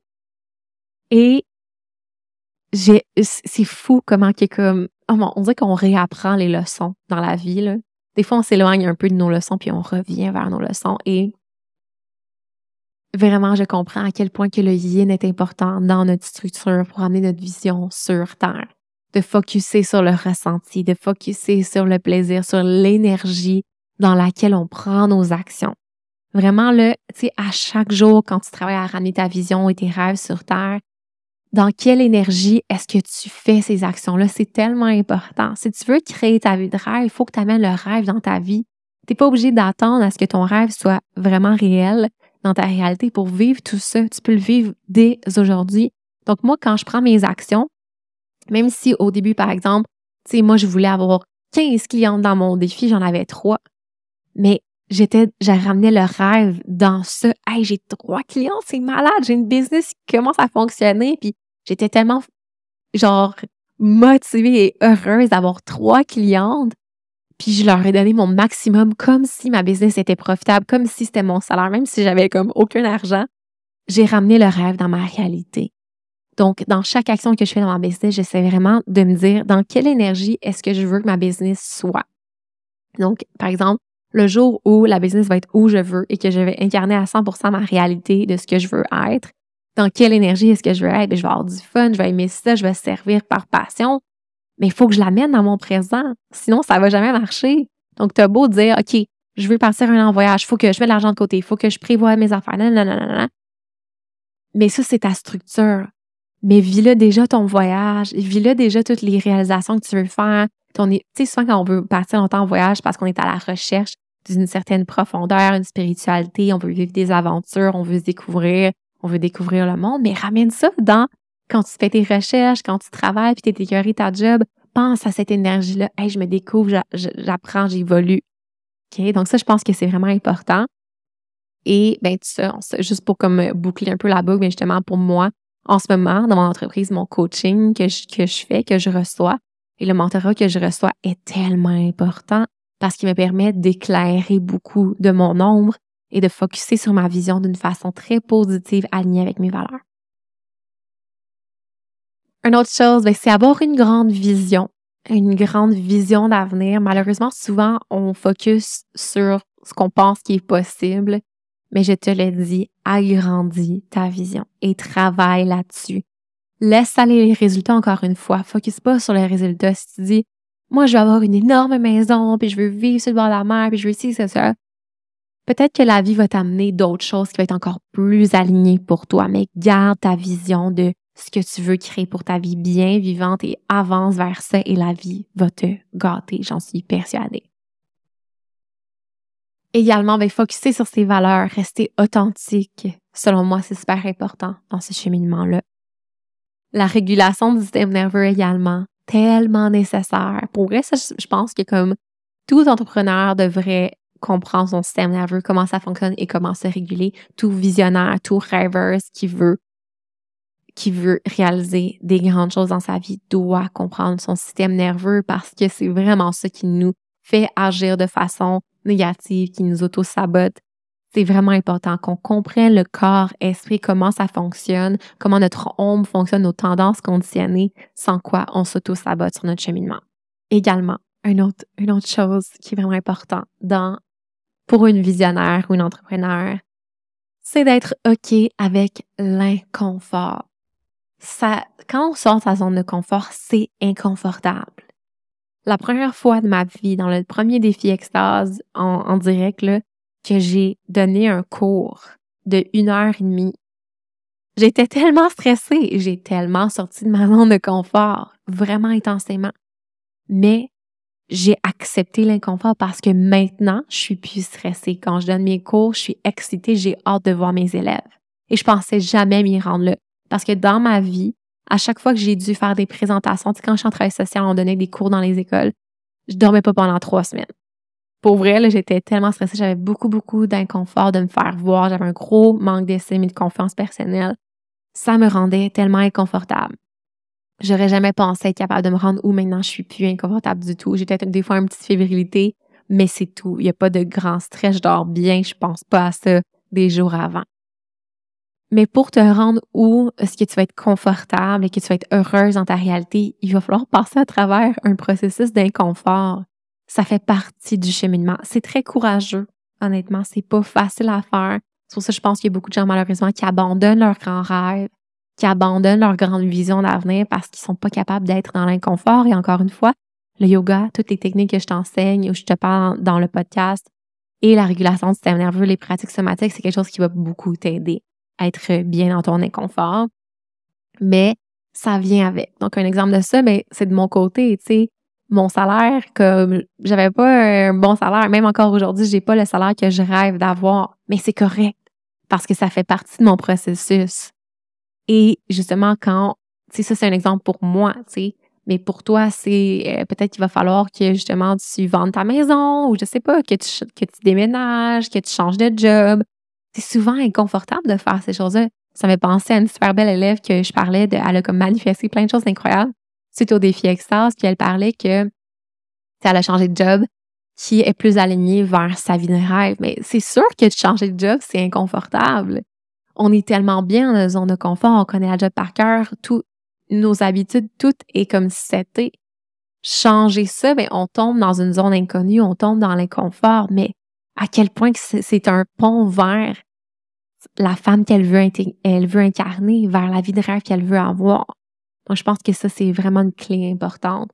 Et j'ai, c'est fou comment qu'il comme, oh on dirait qu'on réapprend les leçons dans la vie, là. Des fois, on s'éloigne un peu de nos leçons puis on revient vers nos leçons et vraiment, je comprends à quel point que le yin est important dans notre structure pour amener notre vision sur Terre. De focuser sur le ressenti, de focuser sur le plaisir, sur l'énergie dans laquelle on prend nos actions. Vraiment, là, tu sais, à chaque jour, quand tu travailles à ramener ta vision et tes rêves sur Terre, dans quelle énergie est-ce que tu fais ces actions-là? C'est tellement important. Si tu veux créer ta vie de rêve, il faut que tu amènes le rêve dans ta vie. Tu n'es pas obligé d'attendre à ce que ton rêve soit vraiment réel dans ta réalité pour vivre tout ça. Tu peux le vivre dès aujourd'hui. Donc, moi, quand je prends mes actions, même si au début, par exemple, tu sais, moi, je voulais avoir 15 clientes dans mon défi, j'en avais trois. Mais j'étais, j'ai ramené le rêve dans ça. Hey, j'ai trois clients, c'est malade, j'ai une business qui commence à fonctionner. Puis j'étais tellement, genre, motivée et heureuse d'avoir trois clientes. Puis je leur ai donné mon maximum comme si ma business était profitable, comme si c'était mon salaire, même si j'avais comme aucun argent. J'ai ramené le rêve dans ma réalité. Donc, dans chaque action que je fais dans ma business, j'essaie vraiment de me dire dans quelle énergie est-ce que je veux que ma business soit. Donc, par exemple, le jour où la business va être où je veux et que je vais incarner à 100% ma réalité de ce que je veux être, dans quelle énergie est-ce que je veux être? Ben, je vais avoir du fun, je vais aimer ça, je vais servir par passion. Mais il faut que je l'amène dans mon présent. Sinon, ça va jamais marcher. Donc, tu as beau dire, OK, je veux partir un an voyage, il faut que je mette de l'argent de côté, il faut que je prévoie mes affaires, non, non, non, non. Mais ça, c'est ta structure. Mais vis-le déjà ton voyage, vis-le déjà toutes les réalisations que tu veux faire. Tu sais, souvent quand on veut partir longtemps en voyage parce qu'on est à la recherche d'une certaine profondeur, une spiritualité, on veut vivre des aventures, on veut se découvrir, on veut découvrir le monde, mais ramène ça dans quand tu fais tes recherches, quand tu travailles, puis tu es ta job, pense à cette énergie-là. Hey, je me découvre, j'apprends, j'évolue. OK? Donc ça, je pense que c'est vraiment important. Et ben ça, juste pour comme boucler un peu la boucle, mais justement pour moi, en ce moment, dans mon entreprise, mon coaching que je, que je fais, que je reçois, et le mentorat que je reçois est tellement important parce qu'il me permet d'éclairer beaucoup de mon ombre et de focuser sur ma vision d'une façon très positive, alignée avec mes valeurs. Une autre chose, ben, c'est avoir une grande vision, une grande vision d'avenir. Malheureusement, souvent, on focus sur ce qu'on pense qui est possible, mais je te le dis, agrandis ta vision et travaille là-dessus. Laisse aller les résultats encore une fois. Focus pas sur les résultats. Si tu dis, moi, je veux avoir une énorme maison, puis je veux vivre sur le bord de la mer, puis je veux ici, c'est ça. Peut-être que la vie va t'amener d'autres choses qui vont être encore plus alignées pour toi, mais garde ta vision de ce que tu veux créer pour ta vie bien vivante et avance vers ça et la vie va te gâter, j'en suis persuadée. Également, ben, focuser sur ses valeurs, rester authentique. Selon moi, c'est super important dans ce cheminement-là. La régulation du système nerveux également, tellement nécessaire. Pour vrai, ça, je pense que comme tout entrepreneur devrait comprendre son système nerveux, comment ça fonctionne et comment se réguler. Tout visionnaire, tout rêveur qui veut qui veut réaliser des grandes choses dans sa vie doit comprendre son système nerveux parce que c'est vraiment ça qui nous fait agir de façon négative, qui nous auto-sabote. C'est vraiment important qu'on comprenne le corps, esprit, comment ça fonctionne, comment notre ombre fonctionne, nos tendances conditionnées, sans quoi on s'auto-sabote sur notre cheminement. Également, une autre, une autre chose qui est vraiment important dans, pour une visionnaire ou une entrepreneur, c'est d'être OK avec l'inconfort ça, quand on sort de sa zone de confort, c'est inconfortable. La première fois de ma vie, dans le premier défi extase en, direct, là, que j'ai donné un cours de une heure et demie, j'étais tellement stressée, j'ai tellement sorti de ma zone de confort, vraiment intensément. Mais j'ai accepté l'inconfort parce que maintenant, je suis plus stressée. Quand je donne mes cours, je suis excitée, j'ai hâte de voir mes élèves. Et je pensais jamais m'y rendre là. Parce que dans ma vie, à chaque fois que j'ai dû faire des présentations, quand je suis en travail social, on donnait des cours dans les écoles, je dormais pas pendant trois semaines. Pour vrai, j'étais tellement stressée, j'avais beaucoup, beaucoup d'inconfort de me faire voir, j'avais un gros manque d'estime et de confiance personnelle. Ça me rendait tellement inconfortable. J'aurais jamais pensé être capable de me rendre où maintenant je suis plus inconfortable du tout. J'ai peut-être des fois une petite fébrilité, mais c'est tout. Il n'y a pas de grand stress, je dors bien, je pense pas à ça des jours avant. Mais pour te rendre où est-ce que tu vas être confortable et que tu vas être heureuse dans ta réalité, il va falloir passer à travers un processus d'inconfort. Ça fait partie du cheminement. C'est très courageux, honnêtement. C'est pas facile à faire. C'est pour ça que je pense qu'il y a beaucoup de gens, malheureusement, qui abandonnent leurs grands rêves, qui abandonnent leur grande vision d'avenir parce qu'ils sont pas capables d'être dans l'inconfort. Et encore une fois, le yoga, toutes les techniques que je t'enseigne ou je te parle dans le podcast et la régulation du système nerveux, les pratiques somatiques, c'est quelque chose qui va beaucoup t'aider être bien dans ton inconfort. Mais ça vient avec. Donc, un exemple de ça, mais c'est de mon côté, tu sais. Mon salaire, comme j'avais pas un bon salaire, même encore aujourd'hui, j'ai pas le salaire que je rêve d'avoir, mais c'est correct parce que ça fait partie de mon processus. Et justement, quand, tu sais, ça c'est un exemple pour moi, tu sais, mais pour toi, c'est euh, peut-être qu'il va falloir que justement tu vendes ta maison ou je sais pas, que tu, que tu déménages, que tu changes de job, c'est souvent inconfortable de faire ces choses-là. Ça m'a pensé à une super belle élève que je parlais de, elle a comme manifesté plein de choses incroyables suite au défi extase, puis elle parlait que elle a changé de job qui est plus aligné vers sa vie de rêve. Mais c'est sûr que de changer de job, c'est inconfortable. On est tellement bien dans la zone de confort, on connaît la job par cœur, tout, nos habitudes, tout est comme c'était. Changer ça, ben, on tombe dans une zone inconnue, on tombe dans l'inconfort, mais à quel point c'est un pont vers la femme qu'elle veut, elle veut incarner, vers la vie de rêve qu'elle veut avoir. Donc, je pense que ça, c'est vraiment une clé importante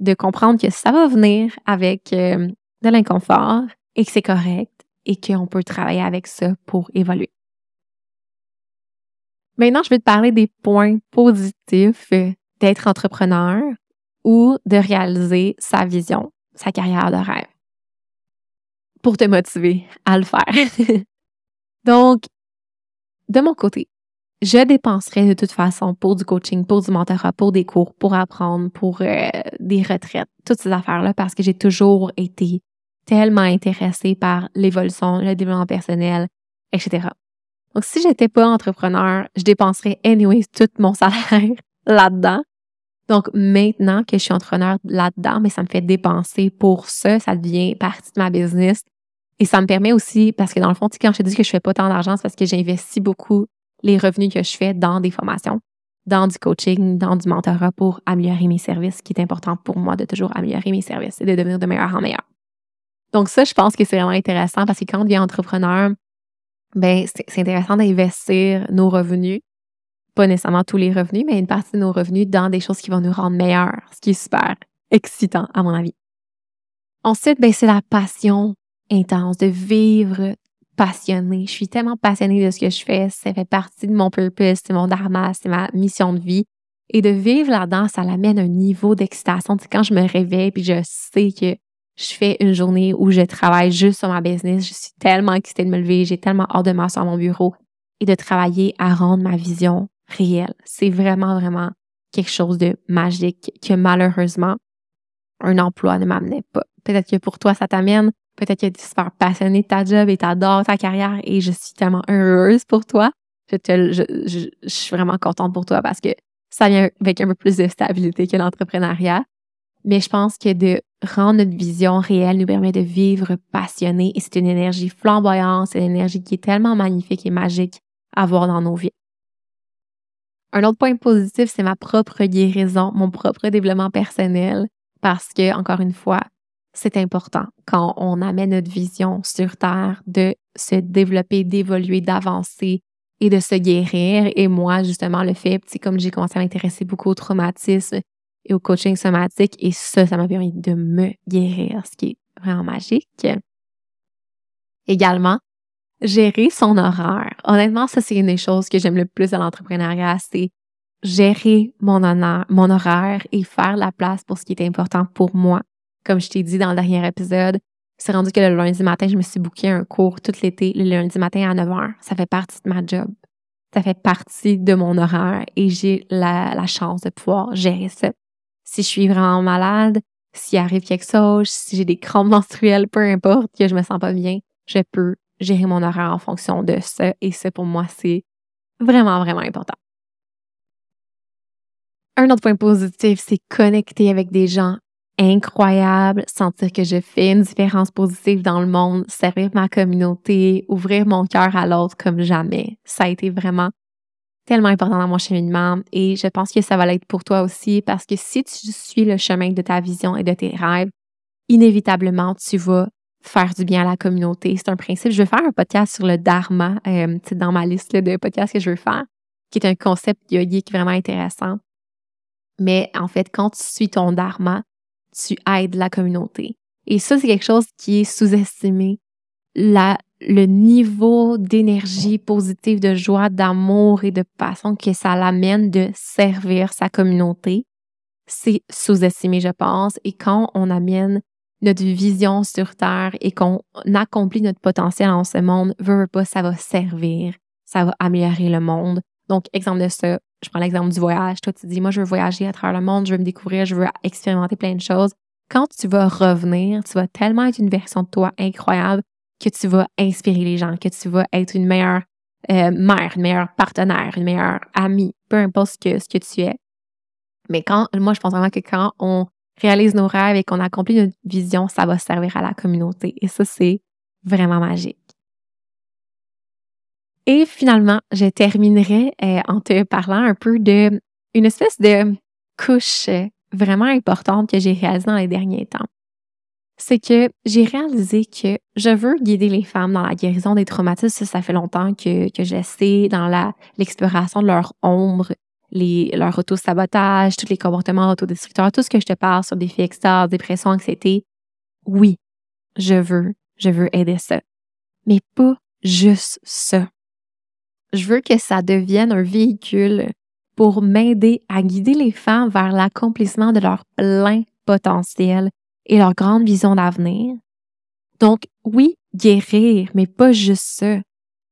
de comprendre que ça va venir avec euh, de l'inconfort et que c'est correct et qu'on peut travailler avec ça pour évoluer. Maintenant, je vais te parler des points positifs d'être entrepreneur ou de réaliser sa vision, sa carrière de rêve pour te motiver à le faire. (laughs) Donc, de mon côté, je dépenserais de toute façon pour du coaching, pour du mentorat, pour des cours, pour apprendre, pour euh, des retraites, toutes ces affaires-là, parce que j'ai toujours été tellement intéressée par l'évolution, le développement personnel, etc. Donc, si j'étais pas entrepreneur, je dépenserais anyways tout mon salaire (laughs) là-dedans. Donc, maintenant que je suis entrepreneur là-dedans, mais ça me fait dépenser pour ça, ça devient partie de ma business. Et ça me permet aussi, parce que dans le fond, quand je te dis que je fais pas tant d'argent, c'est parce que j'investis beaucoup les revenus que je fais dans des formations, dans du coaching, dans du mentorat pour améliorer mes services, ce qui est important pour moi de toujours améliorer mes services et de devenir de meilleur en meilleur. Donc ça, je pense que c'est vraiment intéressant parce que quand on devient entrepreneur, ben c'est intéressant d'investir nos revenus, pas nécessairement tous les revenus, mais une partie de nos revenus dans des choses qui vont nous rendre meilleurs, ce qui est super excitant à mon avis. Ensuite, ben c'est la passion intense de vivre passionnée. Je suis tellement passionnée de ce que je fais. Ça fait partie de mon purpose, c'est mon dharma, c'est ma mission de vie. Et de vivre là-dedans, ça l'amène un niveau d'excitation. quand je me réveille puis je sais que je fais une journée où je travaille juste sur ma business, je suis tellement excitée de me lever, j'ai tellement hâte de m'asseoir à mon bureau et de travailler à rendre ma vision réelle. C'est vraiment, vraiment quelque chose de magique que malheureusement, un emploi ne m'amenait pas. Peut-être que pour toi, ça t'amène Peut-être que tu es super passionné de ta job et tu adores ta carrière et je suis tellement heureuse pour toi. Je, te, je, je, je, suis vraiment contente pour toi parce que ça vient avec un peu plus de stabilité que l'entrepreneuriat. Mais je pense que de rendre notre vision réelle nous permet de vivre passionné et c'est une énergie flamboyante, c'est une énergie qui est tellement magnifique et magique à avoir dans nos vies. Un autre point positif, c'est ma propre guérison, mon propre développement personnel parce que, encore une fois, c'est important quand on amène notre vision sur Terre de se développer, d'évoluer, d'avancer et de se guérir. Et moi, justement, le fait, comme j'ai commencé à m'intéresser beaucoup au traumatisme et au coaching somatique, et ça, ça m'a permis de me guérir, ce qui est vraiment magique. Également, gérer son horaire. Honnêtement, ça, c'est une des choses que j'aime le plus dans l'entrepreneuriat, c'est gérer mon, horaire et faire la place pour ce qui est important pour moi comme je t'ai dit dans le dernier épisode, c'est rendu que le lundi matin, je me suis booké un cours tout l'été, le lundi matin à 9 h. Ça fait partie de ma job. Ça fait partie de mon horaire et j'ai la, chance de pouvoir gérer ça. Si je suis vraiment malade, s'il arrive quelque chose, si j'ai des crampes (laughs) menstruelles, peu importe, que je me sens pas bien, je peux gérer mon horaire en fonction de ça. Et ça, pour moi, c'est vraiment, vraiment important. Un autre point positif, c'est connecter avec des gens incroyable, sentir que je fais une différence positive dans le monde, servir ma communauté, ouvrir mon cœur à l'autre comme jamais. Ça a été vraiment tellement important dans mon cheminement et je pense que ça va l'être pour toi aussi parce que si tu suis le chemin de ta vision et de tes rêves, inévitablement, tu vas faire du bien à la communauté. C'est un principe. Je vais faire un podcast sur le dharma, euh, dans ma liste de podcasts que je veux faire, qui est un concept yogique vraiment intéressant. Mais en fait, quand tu suis ton dharma, tu aides la communauté. Et ça, c'est quelque chose qui est sous-estimé. Le niveau d'énergie positive, de joie, d'amour et de passion que ça l'amène de servir sa communauté, c'est sous-estimé, je pense. Et quand on amène notre vision sur Terre et qu'on accomplit notre potentiel en ce monde, veut, pas, ça va servir, ça va améliorer le monde. Donc, exemple de ça, je prends l'exemple du voyage. Toi, tu dis, moi, je veux voyager à travers le monde, je veux me découvrir, je veux expérimenter plein de choses. Quand tu vas revenir, tu vas tellement être une version de toi incroyable que tu vas inspirer les gens, que tu vas être une meilleure euh, mère, une meilleure partenaire, une meilleure amie, peu importe ce que, ce que tu es. Mais quand, moi, je pense vraiment que quand on réalise nos rêves et qu'on accomplit notre vision, ça va servir à la communauté. Et ça, c'est vraiment magique. Et finalement, je terminerai euh, en te parlant un peu de une espèce de couche euh, vraiment importante que j'ai réalisée dans les derniers temps. C'est que j'ai réalisé que je veux guider les femmes dans la guérison des traumatismes. Ça, fait longtemps que, que j'essaie dans la, l'exploration de leur ombre, les, leur auto-sabotage, tous les comportements autodestructeurs, tout ce que je te parle sur des filles extase, dépression, anxiété. Oui, je veux, je veux aider ça. Mais pas juste ça. Je veux que ça devienne un véhicule pour m'aider à guider les femmes vers l'accomplissement de leur plein potentiel et leur grande vision d'avenir. Donc, oui, guérir, mais pas juste ça.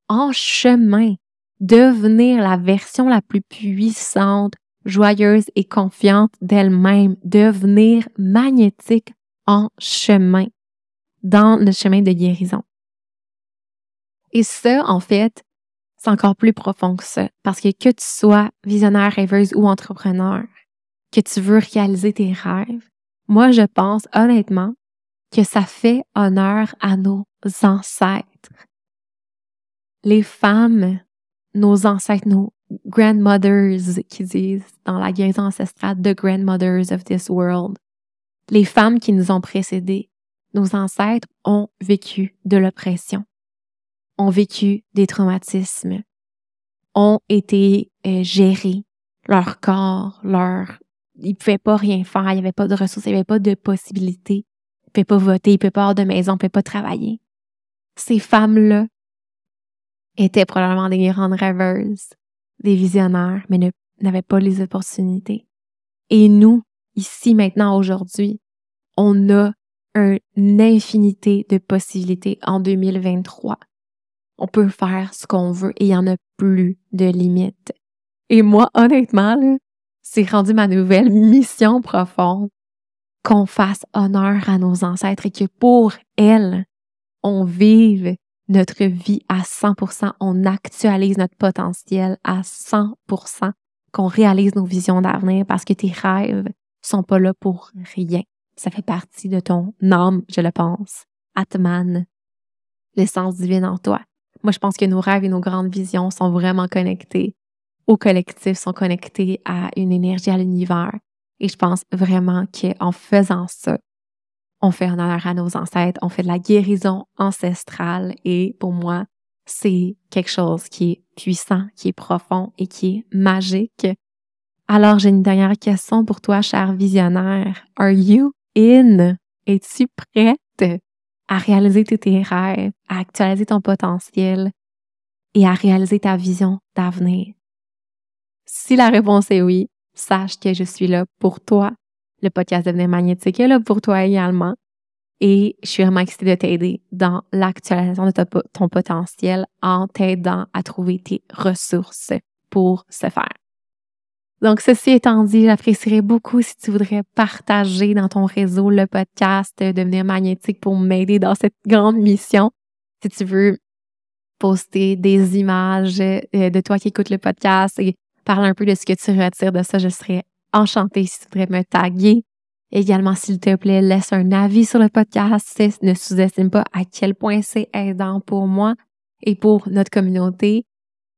En chemin, devenir la version la plus puissante, joyeuse et confiante d'elle-même, devenir magnétique en chemin, dans le chemin de guérison. Et ça, en fait, c'est encore plus profond que ça, parce que que tu sois visionnaire, rêveuse ou entrepreneur, que tu veux réaliser tes rêves, moi, je pense honnêtement que ça fait honneur à nos ancêtres. Les femmes, nos ancêtres, nos grandmothers qui disent dans la guérison ancestrale, the grandmothers of this world. Les femmes qui nous ont précédés, nos ancêtres ont vécu de l'oppression, ont vécu des traumatismes, ont été euh, gérés, leur corps, leur il pouvait pas rien faire, il y avait pas de ressources, il y avait pas de possibilités. Il pouvait pas voter, il pouvait pas avoir de maison, il pouvait pas travailler. Ces femmes-là étaient probablement des grandes rêveuses, des visionnaires, mais n'avaient pas les opportunités. Et nous, ici, maintenant, aujourd'hui, on a une infinité de possibilités en 2023. On peut faire ce qu'on veut et il y en a plus de limites. Et moi, honnêtement, là, c'est rendu ma nouvelle (laughs) mission profonde qu'on fasse honneur à nos ancêtres et que pour elles, on vive notre vie à 100%, on actualise notre potentiel à 100%, qu'on réalise nos visions d'avenir parce que tes rêves sont pas là pour rien. Ça fait partie de ton âme, je le pense. Atman, l'essence divine en toi. Moi, je pense que nos rêves et nos grandes visions sont vraiment connectés au collectif sont connectés à une énergie à l'univers. Et je pense vraiment qu'en faisant ça, on fait honneur à nos ancêtres, on fait de la guérison ancestrale et pour moi, c'est quelque chose qui est puissant, qui est profond et qui est magique. Alors, j'ai une dernière question pour toi, cher visionnaire. Are you in? Es-tu prête à réaliser tes rêves, à actualiser ton potentiel et à réaliser ta vision d'avenir? Si la réponse est oui, sache que je suis là pour toi. Le podcast Devenir magnétique est là pour toi également. Et je suis vraiment excitée de t'aider dans l'actualisation de ton potentiel en t'aidant à trouver tes ressources pour ce faire. Donc, ceci étant dit, j'apprécierais beaucoup si tu voudrais partager dans ton réseau le podcast Devenir magnétique pour m'aider dans cette grande mission. Si tu veux poster des images euh, de toi qui écoutes le podcast et parle un peu de ce que tu retires de ça. Je serais enchantée si tu voudrais me taguer. Également, s'il te plaît, laisse un avis sur le podcast. Ne sous-estime pas à quel point c'est aidant pour moi et pour notre communauté.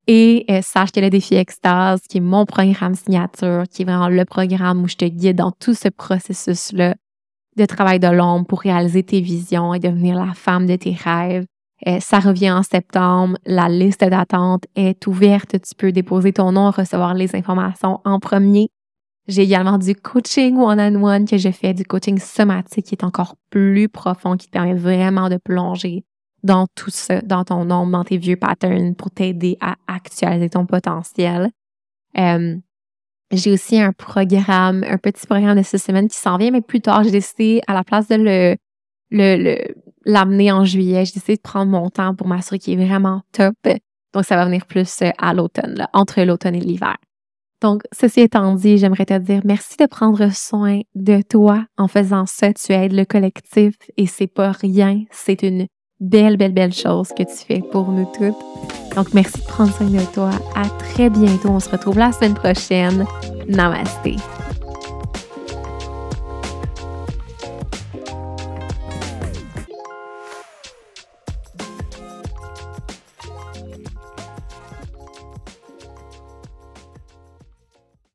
Et euh, sache que le défi Extase, qui est mon programme signature, qui est vraiment le programme où je te guide dans tout ce processus-là de travail de l'ombre pour réaliser tes visions et devenir la femme de tes rêves, ça revient en septembre. La liste d'attente est ouverte. Tu peux déposer ton nom, recevoir les informations en premier. J'ai également du coaching one-on-one que je fais, du coaching somatique qui est encore plus profond, qui te permet vraiment de plonger dans tout ça, dans ton nombre, dans tes vieux patterns pour t'aider à actualiser ton potentiel. Euh, j'ai aussi un programme, un petit programme de six semaines qui s'en vient, mais plus tard, j'ai décidé à la place de le le, l'amener en juillet. J'ai décidé de prendre mon temps pour m'assurer qu'il est vraiment top. Donc, ça va venir plus euh, à l'automne, entre l'automne et l'hiver. Donc, ceci étant dit, j'aimerais te dire merci de prendre soin de toi en faisant ça. Tu aides le collectif et c'est pas rien. C'est une belle, belle, belle chose que tu fais pour nous toutes. Donc, merci de prendre soin de toi. À très bientôt. On se retrouve la semaine prochaine. Namaste.